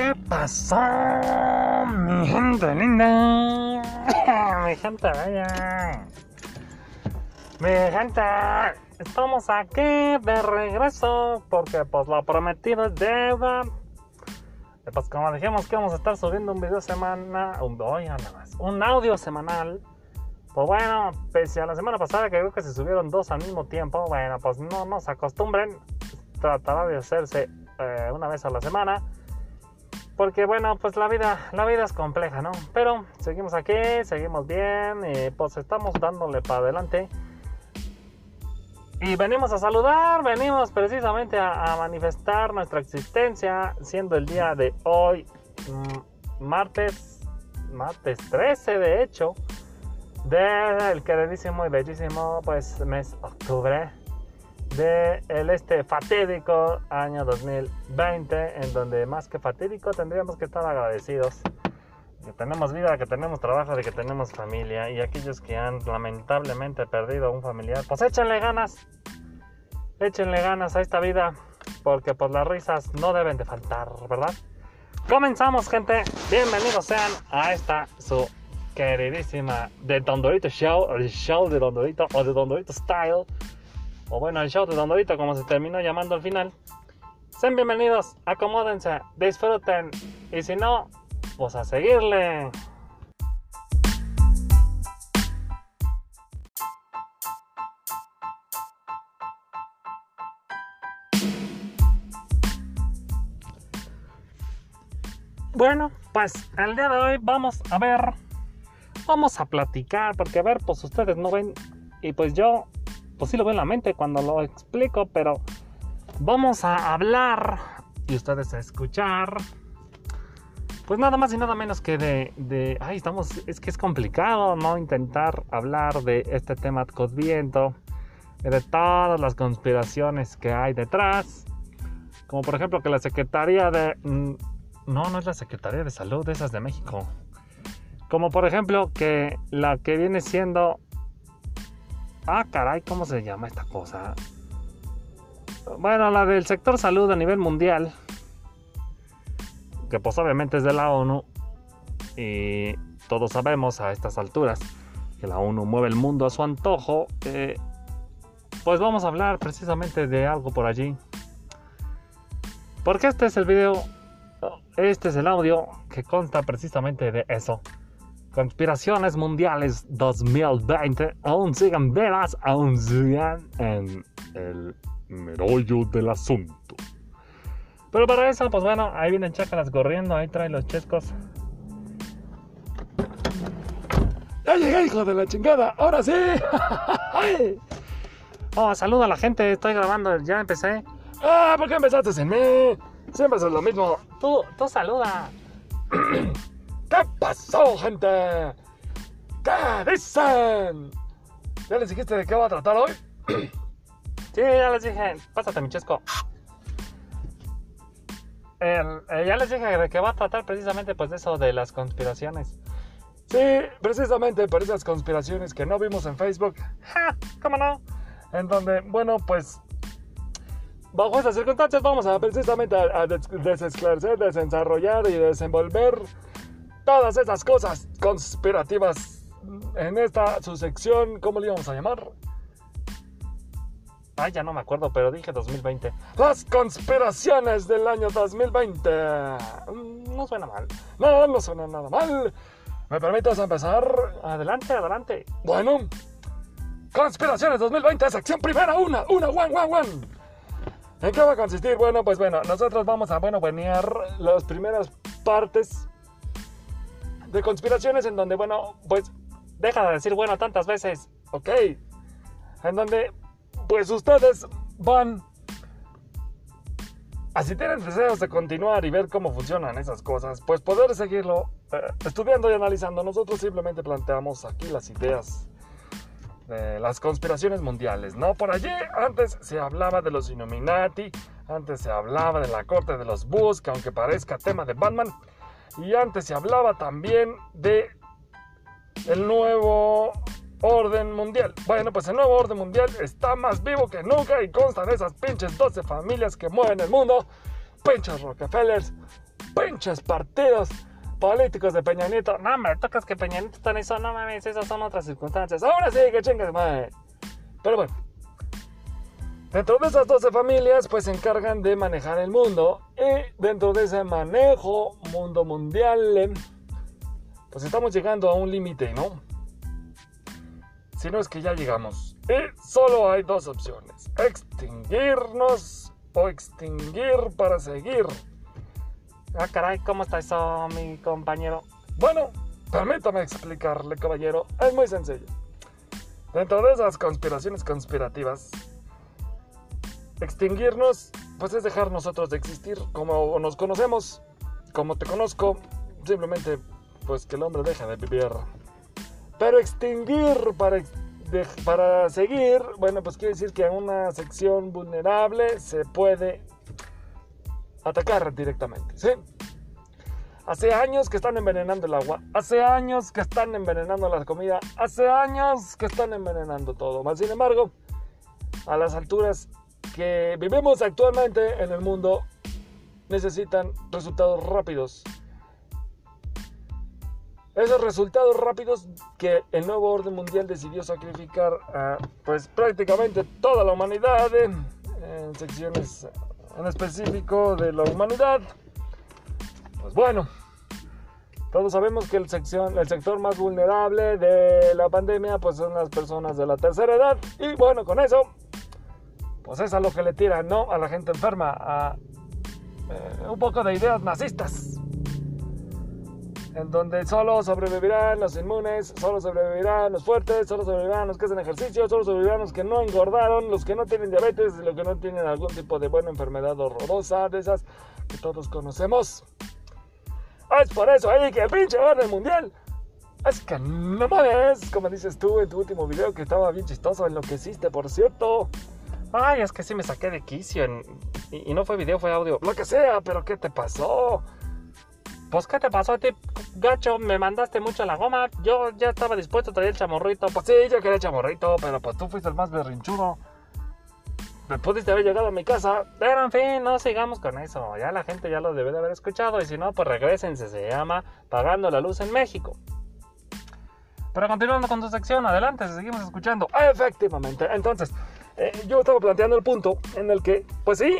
¿Qué pasó, mi gente linda? Mi gente bella. Mi gente, estamos aquí de regreso porque pues lo prometido es deuda. Y, Pues como dijimos que vamos a estar subiendo un video semana, un, más, un audio semanal. Pues bueno, pese a la semana pasada que creo que se subieron dos al mismo tiempo, bueno, pues no nos acostumbren. Tratará de hacerse eh, una vez a la semana. Porque bueno, pues la vida, la vida es compleja, ¿no? Pero seguimos aquí, seguimos bien, pues estamos dándole para adelante. Y venimos a saludar, venimos precisamente a, a manifestar nuestra existencia, siendo el día de hoy, mm, martes, martes 13 de hecho, del queridísimo y bellísimo pues mes octubre de el este fatídico año 2020 en donde más que fatídico tendríamos que estar agradecidos que tenemos vida, que tenemos trabajo, de que tenemos familia y aquellos que han lamentablemente perdido a un familiar, pues échenle ganas, échenle ganas a esta vida porque pues las risas no deben de faltar, ¿verdad? Comenzamos gente, bienvenidos sean a esta su queridísima de Don Dorito Show, el show de Don Dorito o de Don Dorito Style o bueno, el show de Don Dorito, como se terminó llamando al final. Sean bienvenidos, acomódense, disfruten, y si no, pues a seguirle. Bueno, pues el día de hoy vamos a ver, vamos a platicar, porque a ver, pues ustedes no ven, y pues yo pues sí lo veo en la mente cuando lo explico, pero vamos a hablar y ustedes a escuchar. Pues nada más y nada menos que de, de ay, estamos, es que es complicado, ¿no? Intentar hablar de este tema cosviento, de todas las conspiraciones que hay detrás. Como por ejemplo que la Secretaría de... mm, No, no es la Secretaría de Salud, esas de México. Como por ejemplo que la que viene siendo Ah, caray, ¿cómo se llama esta cosa? Bueno, la del sector salud a nivel mundial. Que pues obviamente es de la ONU. Y todos sabemos a estas alturas que la ONU mueve el mundo a su antojo. eh, pues vamos a hablar precisamente de algo por allí. Porque este es el video, este es el audio que consta precisamente de eso. Conspiraciones Mundiales 2020 aún siguen vivas, aún siguen en el merollo del asunto. Pero para eso, pues bueno, ahí vienen chácaras corriendo, ahí trae los chescos. ¡Ya llegué, hijo de la chingada! ¡Ahora sí! oh, saluda a la gente, estoy grabando, ya empecé. ¡Ah! ¿Por qué empezaste sin mí? Siempre es lo mismo. Tú, tú saluda. ¿Qué pasó, gente? ¿Qué dicen? ¿Ya les dijiste de qué va a tratar hoy? sí, ya les dije. Pásate, mi chesco. El- eh, ya les dije de qué va a tratar precisamente pues de eso de las conspiraciones. Sí, precisamente por esas conspiraciones que no vimos en Facebook. ¡Ja! ¿Cómo no? En donde, bueno, pues bajo estas circunstancias vamos a precisamente a, a des- desesclarecer, desarrollar y desenvolver todas esas cosas conspirativas en esta su sección, ¿cómo le íbamos a llamar? Ay, ya no me acuerdo, pero dije 2020. Las conspiraciones del año 2020. Mm, No suena mal. No, no suena nada mal. ¿Me permites empezar? Adelante, adelante. Bueno, conspiraciones 2020, sección primera, una, una, one, one, one. ¿En qué va a consistir? Bueno, pues bueno, nosotros vamos a, bueno, venear las primeras partes de conspiraciones en donde, bueno, pues deja de decir bueno tantas veces, ok. En donde, pues ustedes van, así tienen deseos de continuar y ver cómo funcionan esas cosas, pues poder seguirlo eh, estudiando y analizando. Nosotros simplemente planteamos aquí las ideas de las conspiraciones mundiales, ¿no? Por allí antes se hablaba de los Illuminati, antes se hablaba de la corte de los Bus, que aunque parezca tema de Batman, y antes se hablaba también de el nuevo orden mundial. Bueno, pues el nuevo orden mundial está más vivo que nunca y consta de esas pinches 12 familias que mueven el mundo. Pinches Rockefellers, pinches partidos políticos de Peña Nieto. No, me tocas que Peña Nieto en eso. No mames, esas son otras circunstancias. Ahora sí, que chingas, madre. Pero bueno. Dentro de esas 12 familias, pues se encargan de manejar el mundo. Y dentro de ese manejo mundo mundial, pues estamos llegando a un límite, ¿no? Si no es que ya llegamos. Y solo hay dos opciones. Extinguirnos o extinguir para seguir. Ah, caray, ¿cómo está eso, mi compañero? Bueno, permítame explicarle, caballero. Es muy sencillo. Dentro de esas conspiraciones conspirativas, extinguirnos, pues es dejar nosotros de existir como nos conocemos, como te conozco, simplemente pues que el hombre deja de vivir. Pero extinguir para, para seguir, bueno, pues quiere decir que a una sección vulnerable se puede atacar directamente, ¿sí? Hace años que están envenenando el agua, hace años que están envenenando la comida, hace años que están envenenando todo. Sin embargo, a las alturas vivimos actualmente en el mundo, necesitan resultados rápidos. Esos resultados rápidos que el nuevo orden mundial decidió sacrificar a pues prácticamente toda la humanidad en, en secciones en específico de la humanidad. Pues bueno, todos sabemos que el, sección, el sector más vulnerable de la pandemia pues son las personas de la tercera edad. Y bueno, con eso, pues es a lo que le tiran, ¿no? A la gente enferma, a eh, un poco de ideas nazistas. En donde solo sobrevivirán los inmunes, solo sobrevivirán los fuertes, solo sobrevivirán los que hacen ejercicio, solo sobrevivirán los que no engordaron, los que no tienen diabetes, los que no tienen algún tipo de buena enfermedad horrorosa, de esas que todos conocemos. Es por eso ahí que el pinche orden mundial. Es que no mames, como dices tú en tu último video que estaba bien chistoso, en lo que hiciste, por cierto. Ay, es que sí me saqué de quicio. Y, y, no fue video, fue audio. Lo que sea, pero ¿qué te pasó? Pues, ¿qué te pasó a ti, gacho? Me mandaste mucho a la goma. Yo ya estaba dispuesto a traer el chamorrito. Pues sí, yo quería el chamorrito, pero pues tú fuiste el más berrinchudo. Me pudiste haber llegado a mi casa. Pero en fin, no sigamos con eso. Ya la gente ya lo debe de haber escuchado. Y si no, pues regresense. Se llama Pagando la Luz en México. Pero continuando con tu sección, adelante, seguimos escuchando. Efectivamente. Entonces, eh, yo estaba planteando el punto en el que, pues sí,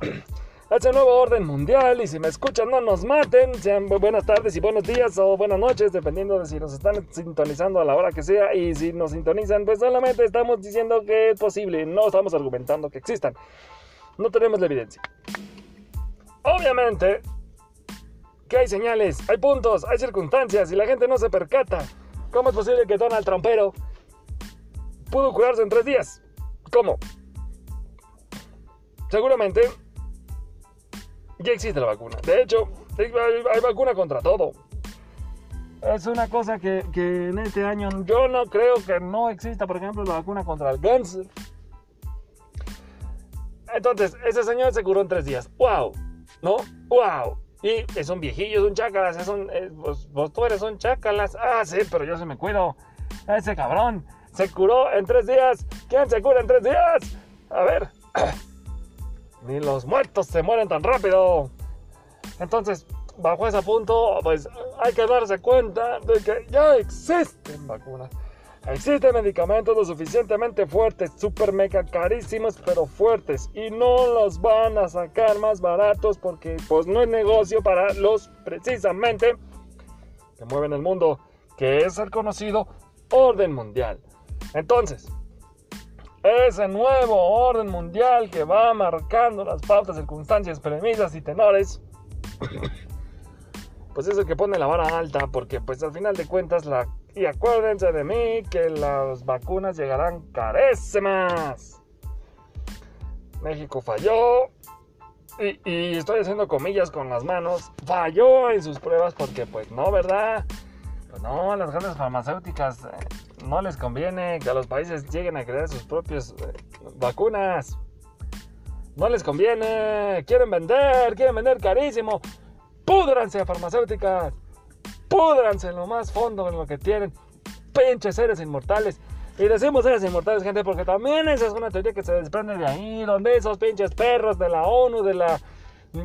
Hace nuevo orden mundial y si me escuchan no nos maten, sean buenas tardes y buenos días o buenas noches, dependiendo de si nos están sintonizando a la hora que sea y si nos sintonizan, pues solamente estamos diciendo que es posible, no estamos argumentando que existan. No tenemos la evidencia. Obviamente que hay señales, hay puntos, hay circunstancias y la gente no se percata. ¿Cómo es posible que Donald Trumpero pudo curarse en tres días? ¿Cómo? Seguramente ya existe la vacuna. De hecho, hay, vacuna contra todo. Es una cosa que, en este año yo no creo que no exista, por ejemplo, la vacuna contra el cáncer. Entonces, ese señor se curó en tres días. ¡Wow! ¿No? ¡Wow! Y es un viejillo, es un chácalas, es un, vos, vos, tú eres un chácalas. Ah, sí, pero yo se me cuido. Ese cabrón se curó en tres días. ¿Quién se cura en tres días? A ver. Ni los muertos se mueren tan rápido. Entonces, bajo ese punto, pues hay que darse cuenta de que ya existen vacunas. Existen medicamentos lo suficientemente fuertes, super mega carísimos, pero fuertes. Y no los van a sacar más baratos porque pues no es negocio para los precisamente que mueven el mundo, que es el conocido orden mundial. Entonces, ese nuevo orden mundial que va marcando las pautas, circunstancias, premisas y tenores, pues es el que pone la vara alta, porque pues al final de cuentas, la, y acuérdense de mí que las vacunas llegarán carísimas. México falló, y, y, estoy haciendo comillas con las manos, falló en sus pruebas porque pues no, ¿verdad? Pues no, las grandes farmacéuticas eh, no les conviene que a los países lleguen a crear sus propias eh, vacunas. No les conviene. Quieren vender, quieren vender carísimo. Púdranse farmacéuticas. Púdranse en lo más fondo en lo que tienen. Pinches seres inmortales. Y decimos seres inmortales, gente, porque también esa es una teoría que se desprende de ahí, donde esos pinches perros de la ONU, de la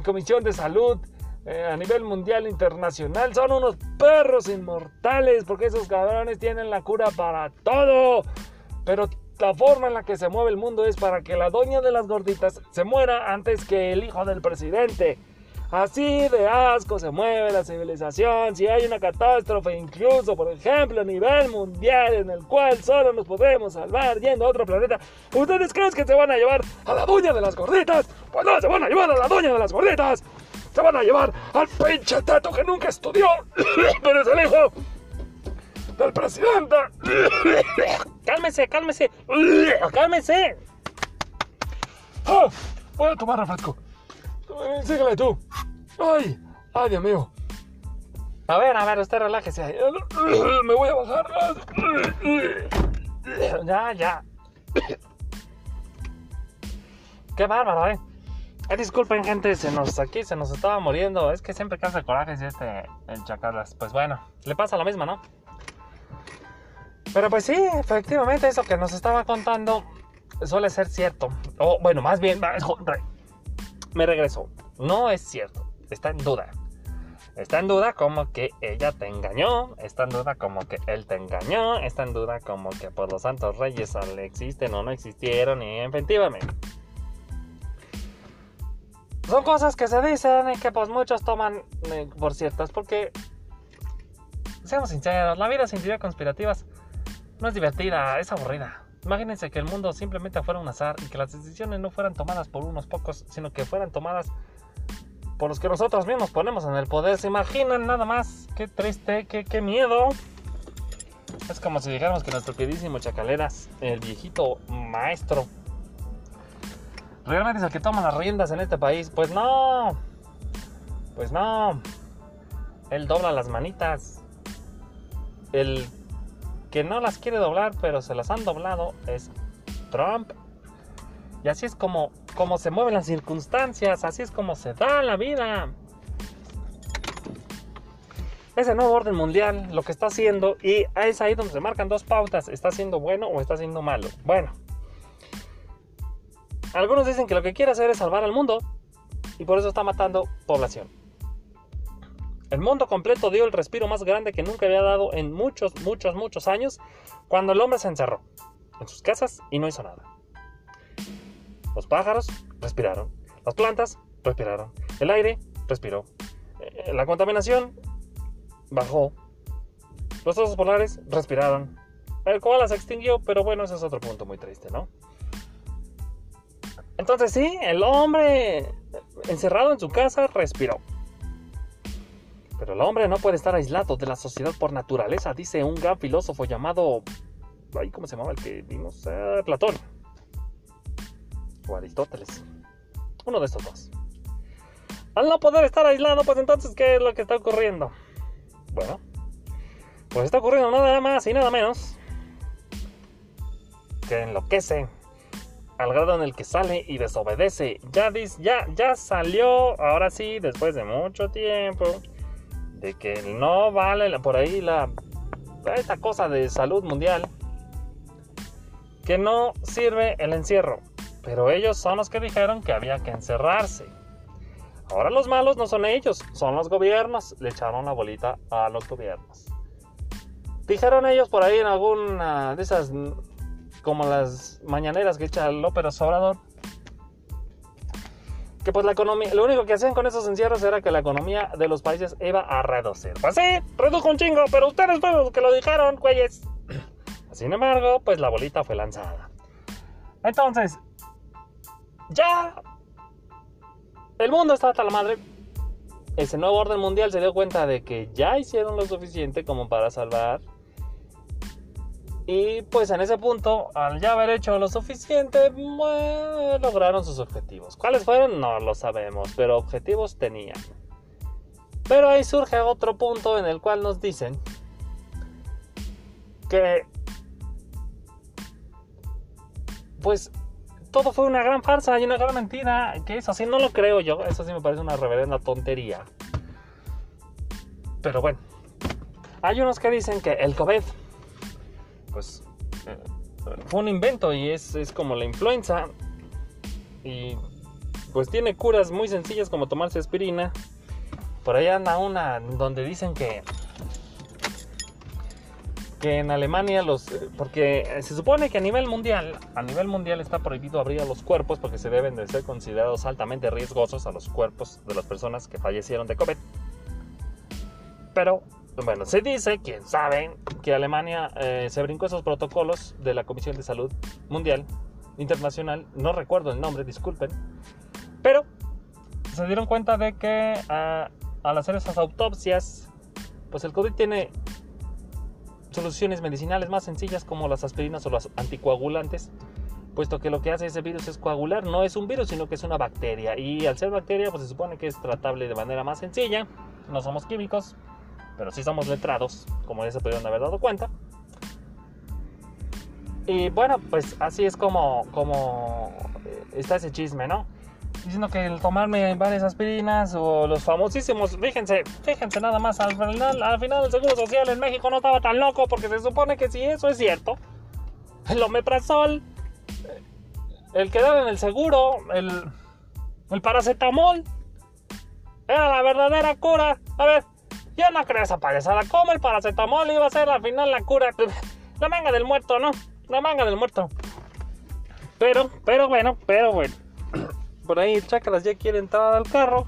Comisión de Salud, eh, a nivel mundial internacional son unos perros inmortales porque esos cabrones tienen la cura para todo. Pero la forma en la que se mueve el mundo es para que la doña de las gorditas se muera antes que el hijo del presidente. Así de asco se mueve la civilización. Si hay una catástrofe, incluso por ejemplo a nivel mundial, en el cual solo nos podemos salvar yendo a otro planeta, ¿ustedes creen que se van a llevar a la doña de las gorditas? Pues no, se van a llevar a la doña de las gorditas. Se van a llevar al pinche tato que nunca estudió, pero es el hijo del presidente. Cálmese, cálmese. Cálmese. Ah, voy a tomar refresco. Síguele tú. Ay, ay, Dios mío. A ver, a ver, usted relájese. Me voy a bajar. Ya, ya. Qué bárbaro, eh. Eh, disculpen, gente, se nos aquí se nos estaba muriendo. Es que siempre causa coraje si este el chacalas. Pues bueno, le pasa lo mismo, ¿no? Pero pues sí, efectivamente, eso que nos estaba contando suele ser cierto. O bueno, más bien, me regreso. No es cierto, está en duda. Está en duda como que ella te engañó, está en duda como que él te engañó, está en duda como que por los santos reyes existen o no existieron y efectivamente. Son cosas que se dicen y que pues muchos toman eh, por ciertas porque, seamos sinceros, la vida sin teorías conspirativas no es divertida, es aburrida. Imagínense que el mundo simplemente fuera un azar y que las decisiones no fueran tomadas por unos pocos, sino que fueran tomadas por los que nosotros mismos ponemos en el poder. ¿Se imaginan nada más? Qué triste, qué, qué miedo. Es como si dijéramos que nuestro queridísimo Chacaleras, el viejito maestro, realmente es el que toma las riendas en este país. Pues no, pues no. Él dobla las manitas. El que no las quiere doblar, pero se las han doblado, es Trump. Y así es como, como se mueven las circunstancias, así es como se da la vida. Ese nuevo orden mundial lo que está haciendo, y es ahí donde se marcan dos pautas, ¿está siendo bueno o está siendo malo? Bueno, algunos dicen que lo que quiere hacer es salvar al mundo, y por eso está matando población. El mundo completo dio el respiro más grande que nunca había dado en muchos, muchos, muchos años cuando el hombre se encerró en sus casas y no hizo nada. Los pájaros respiraron, las plantas respiraron, el aire respiró, eh, la contaminación bajó, los osos polares respiraron, el koala se extinguió, pero bueno, ese es otro punto muy triste, ¿no? Entonces sí, el hombre encerrado en su casa respiró. Pero el hombre no puede estar aislado de la sociedad por naturaleza, dice un gran filósofo llamado... ¿Cómo se llamaba el que vimos? Platón. O Aristóteles. Uno de estos dos. Al no poder estar aislado, pues entonces, ¿qué es lo que está ocurriendo? Bueno, pues está ocurriendo nada más y nada menos que enloquece al grado en el que sale y desobedece. Ya, ya, ya salió, ahora sí, después de mucho tiempo, de que no vale por ahí la esta cosa de salud mundial que no sirve el encierro, pero ellos son los que dijeron que había que encerrarse. Ahora los malos no son ellos, son los gobiernos, le echaron la bolita a los gobiernos. Dijeron ellos por ahí en alguna de esas como las mañaneras que echa López Obrador que pues la economía, lo único que hacían con esos encierros era que la economía de los países iba a reducir. Pues redujo un chingo, pero ustedes fueron los que lo dijeron, güeyes. Sin embargo, pues la bolita fue lanzada. Entonces, ya el mundo está hasta la madre. Ese nuevo orden mundial se dio cuenta de que ya hicieron lo suficiente como para salvar y pues en ese punto, al ya haber hecho lo suficiente, lograron sus objetivos. ¿Cuáles fueron? No lo sabemos, pero objetivos tenían. Pero ahí surge otro punto en el cual nos dicen que pues todo fue una gran farsa y una gran mentira, que eso sí no lo creo yo, eso sí me parece una reverenda tontería. Pero bueno, hay unos que dicen que el COVID pues eh, fue un invento y es, como la influenza. Y pues tiene curas muy sencillas como tomarse aspirina Por ahí anda una donde dicen que que en Alemania los porque se supone que a nivel mundial a nivel mundial está prohibido abrir a los cuerpos porque se deben de ser considerados altamente riesgosos a los cuerpos de las personas que fallecieron de COVID pero bueno se dice quién sabe que Alemania eh, se brincó esos protocolos de la Comisión de Salud Mundial Internacional no recuerdo el nombre disculpen pero se dieron cuenta de que ah, al hacer esas autopsias pues el COVID tiene soluciones medicinales más sencillas como las aspirinas o los anticoagulantes, puesto que lo que hace ese virus es coagular, no es un virus, sino que es una bacteria. Y al ser bacteria, pues se supone que es tratable de manera más sencilla. No somos químicos, pero sí somos letrados, como ya se pudieron haber dado cuenta. Y bueno, pues así es como, como eh, está ese chisme, ¿no? diciendo que el tomarme varias aspirinas o los famosísimos, fíjense, fíjense nada más, al final, al final el Seguro Social en México no estaba tan loco porque se supone que si eso es cierto, el omeprazol, el quedar en el seguro, el, el paracetamol, era la verdadera cura. A ver, yo no creo esa payasada. ¿Cómo el paracetamol iba a ser al final la cura? La manga del muerto, ¿no? La manga del muerto. Pero, pero bueno, pero bueno por ahí Chacras ya quiere entrar al carro.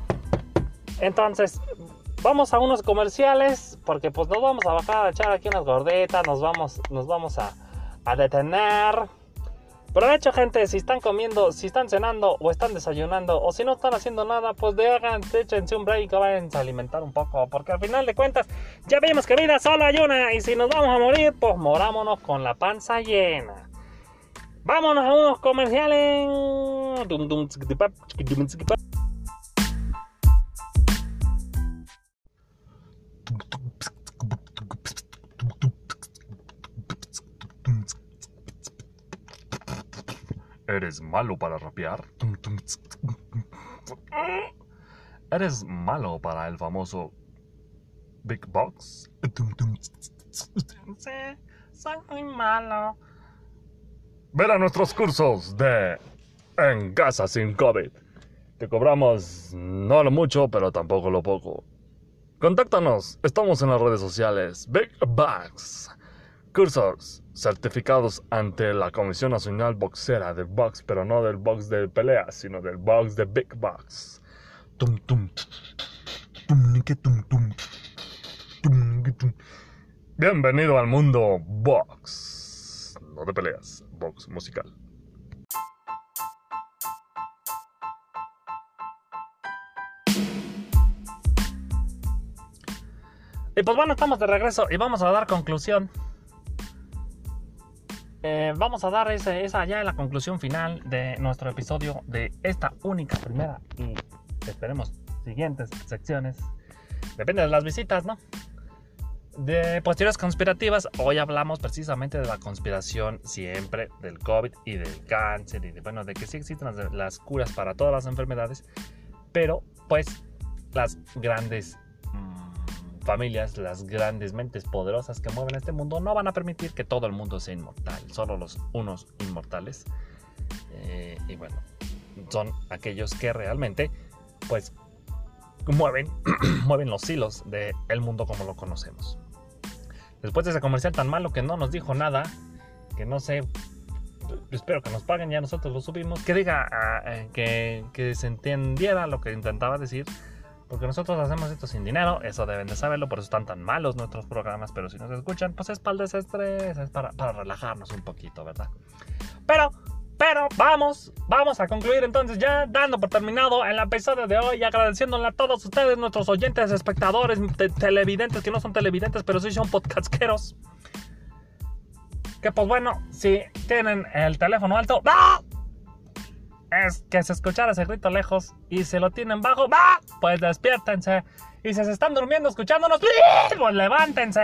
Entonces, vamos a unos comerciales porque pues nos vamos a bajar a echar aquí unas gordetas, nos vamos, nos vamos a, a detener. Hecho, gente, si están comiendo, si están cenando o están desayunando o si no están haciendo nada, pues de hagan, échense un break vayan a alimentar un poco. Porque al final de cuentas, ya vimos que vida solo hay una y si nos vamos a morir, pues morámonos con la panza llena. Vámonos a unos comerciales. ¿Eres malo para rapear? ¿Eres malo para el famoso Big Box? Sí, soy muy malo. Ver a nuestros cursos de En casa sin COVID. Te cobramos no lo mucho, pero tampoco lo poco. Contáctanos, estamos en las redes sociales. Big Box. Cursos certificados ante la Comisión Nacional Boxera de Box, pero no del box de pelea, sino del box de Big Box. Tum, tum, Bienvenido al mundo Box. No de peleas box musical. Y pues bueno, estamos de regreso y vamos a dar conclusión. Eh, vamos a dar ese, esa ya la conclusión final de nuestro episodio de esta única primera y esperemos siguientes secciones. Depende de las visitas, ¿no? de posteriores conspirativas, hoy hablamos precisamente de la conspiración siempre del COVID y del cáncer y de, bueno, de que sí existen las, curas para todas las enfermedades, pero pues las grandes mm, familias, las grandes mentes poderosas que mueven este mundo no van a permitir que todo el mundo sea inmortal, solo los unos inmortales. Eh, y bueno, son aquellos que realmente pues mueven, mueven los hilos del mundo como lo conocemos. Después de ese comercial tan malo que no nos dijo nada, que no sé, espero que nos paguen, ya nosotros lo subimos, que diga, ah, eh, que, que, se entendiera lo que intentaba decir, porque nosotros hacemos esto sin dinero, eso deben de saberlo, por eso están tan malos nuestros programas, pero si nos escuchan, pues es para el desestrés, es para, para relajarnos un poquito, ¿verdad? Pero pero vamos, vamos a concluir entonces ya dando por terminado el episodio de hoy, agradeciéndole a todos ustedes, nuestros oyentes, espectadores, televidentes, que no son televidentes, pero sí son podcastqueros. Que pues bueno, si tienen el teléfono alto, ¡va! Es que se escuchara ese grito lejos y si lo tienen bajo, ¡va! Pues despiértense. Y si se están durmiendo escuchándonos, pues levántense.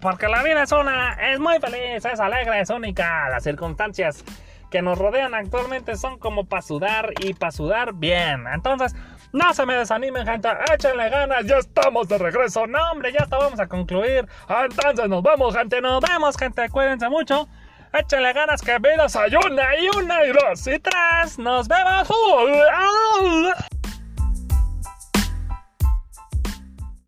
Porque la vida es una, es muy feliz, es alegre, es única. Las circunstancias que nos rodean actualmente son como para sudar y para sudar bien. Entonces, no se me desanimen, gente. Échenle ganas. Ya estamos de regreso. No, hombre, ya está. Vamos a concluir. Entonces, nos vemos, gente. Nos vemos, gente. Cuídense mucho. Échale ganas que vidas hay una y una y dos y tres. Nos vemos.